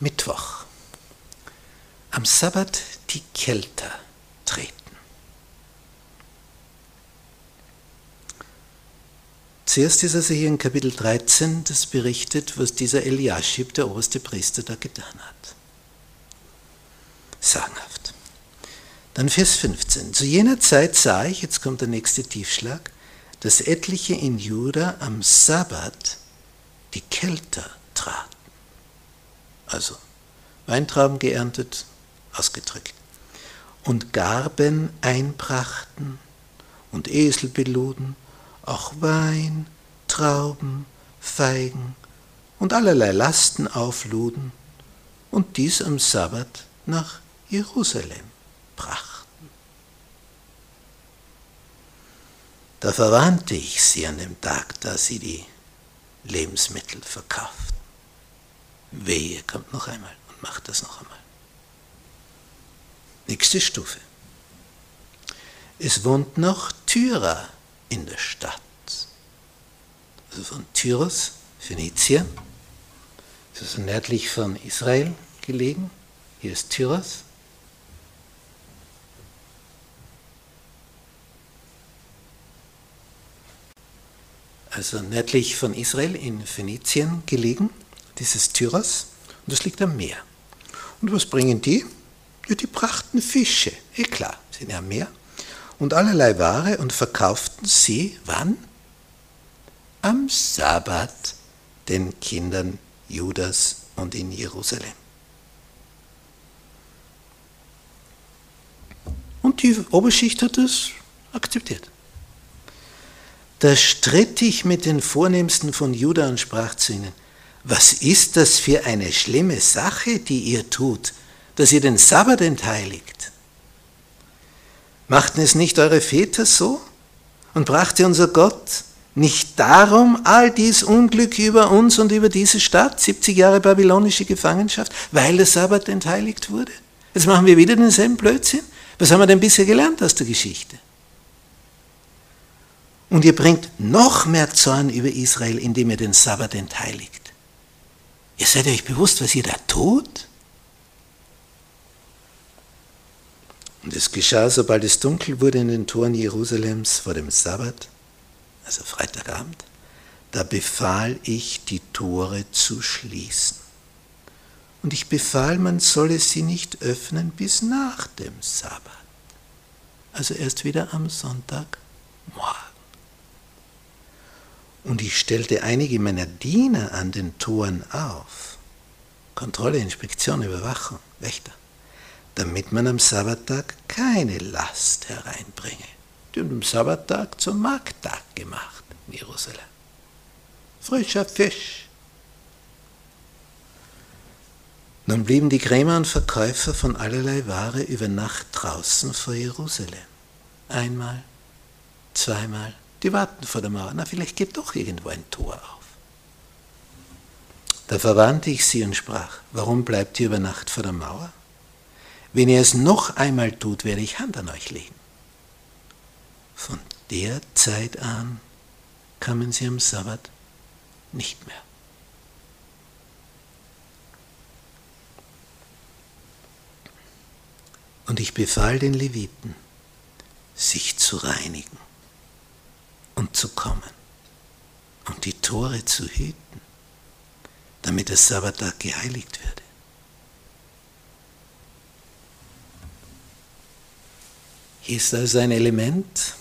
Mittwoch. Am Sabbat die Kelter treten. Zuerst ist also hier in Kapitel 13 das berichtet, was dieser Eliaschib, der oberste Priester, da getan hat. Sagenhaft. Dann Vers 15. Zu jener Zeit sah ich, jetzt kommt der nächste Tiefschlag, dass etliche in Juda am Sabbat die Kelter traten. Also Weintrauben geerntet, ausgedrückt. Und Garben einbrachten und Esel beluden, auch Wein, Trauben, Feigen und allerlei Lasten aufluden und dies am Sabbat nach Jerusalem brachten. Da verwarnte ich sie an dem Tag, da sie die Lebensmittel verkauften. Wehe kommt noch einmal und macht das noch einmal. Nächste Stufe. Es wohnt noch Tyra in der Stadt. Also von Tyros, Phönizien, das ist nördlich von Israel gelegen. Hier ist Tyros. also nördlich von Israel in Phönizien gelegen, dieses Tyros, und das liegt am Meer. Und was bringen die? Ja, die brachten Fische, eh klar, sind ja am Meer, und allerlei Ware und verkauften sie, wann? Am Sabbat den Kindern Judas und in Jerusalem. Und die Oberschicht hat das akzeptiert. Da stritt ich mit den Vornehmsten von Juda und sprach zu ihnen, was ist das für eine schlimme Sache, die ihr tut, dass ihr den Sabbat entheiligt? Machten es nicht eure Väter so? Und brachte unser Gott nicht darum all dies Unglück über uns und über diese Stadt, 70 Jahre babylonische Gefangenschaft, weil der Sabbat entheiligt wurde? Jetzt machen wir wieder denselben Blödsinn. Was haben wir denn bisher gelernt aus der Geschichte? Und ihr bringt noch mehr Zorn über Israel, indem ihr den Sabbat entheiligt. Ihr seid euch bewusst, was ihr da tut? Und es geschah, sobald es dunkel wurde in den Toren Jerusalems vor dem Sabbat, also Freitagabend, da befahl ich, die Tore zu schließen. Und ich befahl, man solle sie nicht öffnen bis nach dem Sabbat. Also erst wieder am Sonntagmorgen. Und ich stellte einige meiner Diener an den Toren auf. Kontrolle, Inspektion, Überwachung, Wächter. Damit man am Sabbattag keine Last hereinbringe. Die haben am Sabbattag zum Markttag gemacht in Jerusalem. Frischer Fisch. Nun blieben die Krämer und Verkäufer von allerlei Ware über Nacht draußen vor Jerusalem. Einmal, zweimal, die warten vor der Mauer. Na, vielleicht geht doch irgendwo ein Tor auf. Da verwandte ich sie und sprach, warum bleibt ihr über Nacht vor der Mauer? Wenn ihr es noch einmal tut, werde ich Hand an euch legen. Von der Zeit an kamen sie am Sabbat nicht mehr. Und ich befahl den Leviten, sich zu reinigen und zu kommen und die Tore zu hüten, damit der Sabbattag geheiligt werde. Hier ist also ein Element.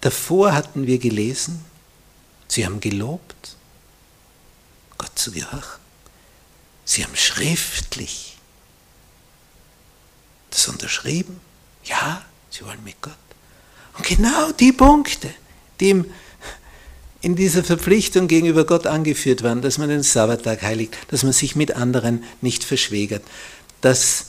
Davor hatten wir gelesen, sie haben gelobt, Gott zu gehorchen. Sie haben schriftlich das unterschrieben. Ja, sie wollen mit Gott. Und genau die Punkte, die in dieser Verpflichtung gegenüber Gott angeführt waren, dass man den Sabbattag heiligt, dass man sich mit anderen nicht verschwägert, dass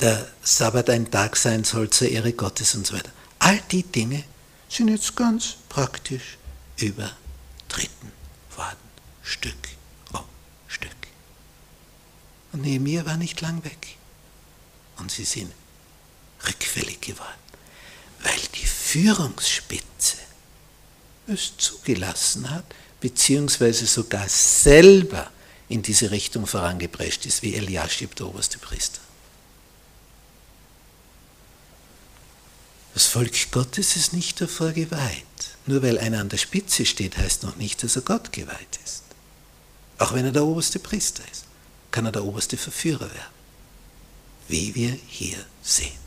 der Sabbat ein Tag sein soll zur Ehre Gottes und so weiter. All die Dinge sind jetzt ganz praktisch übertreten worden, Stück um Stück. Und Nehemiah war nicht lang weg. Und sie sind rückfällig geworden Führungsspitze es zugelassen hat, beziehungsweise sogar selber in diese Richtung vorangeprescht ist, wie Eliaschib, der oberste Priester. Das Volk Gottes ist nicht davor geweiht. Nur weil einer an der Spitze steht, heißt noch nicht, dass er Gott geweiht ist. Auch wenn er der oberste Priester ist, kann er der oberste Verführer werden. Wie wir hier sehen.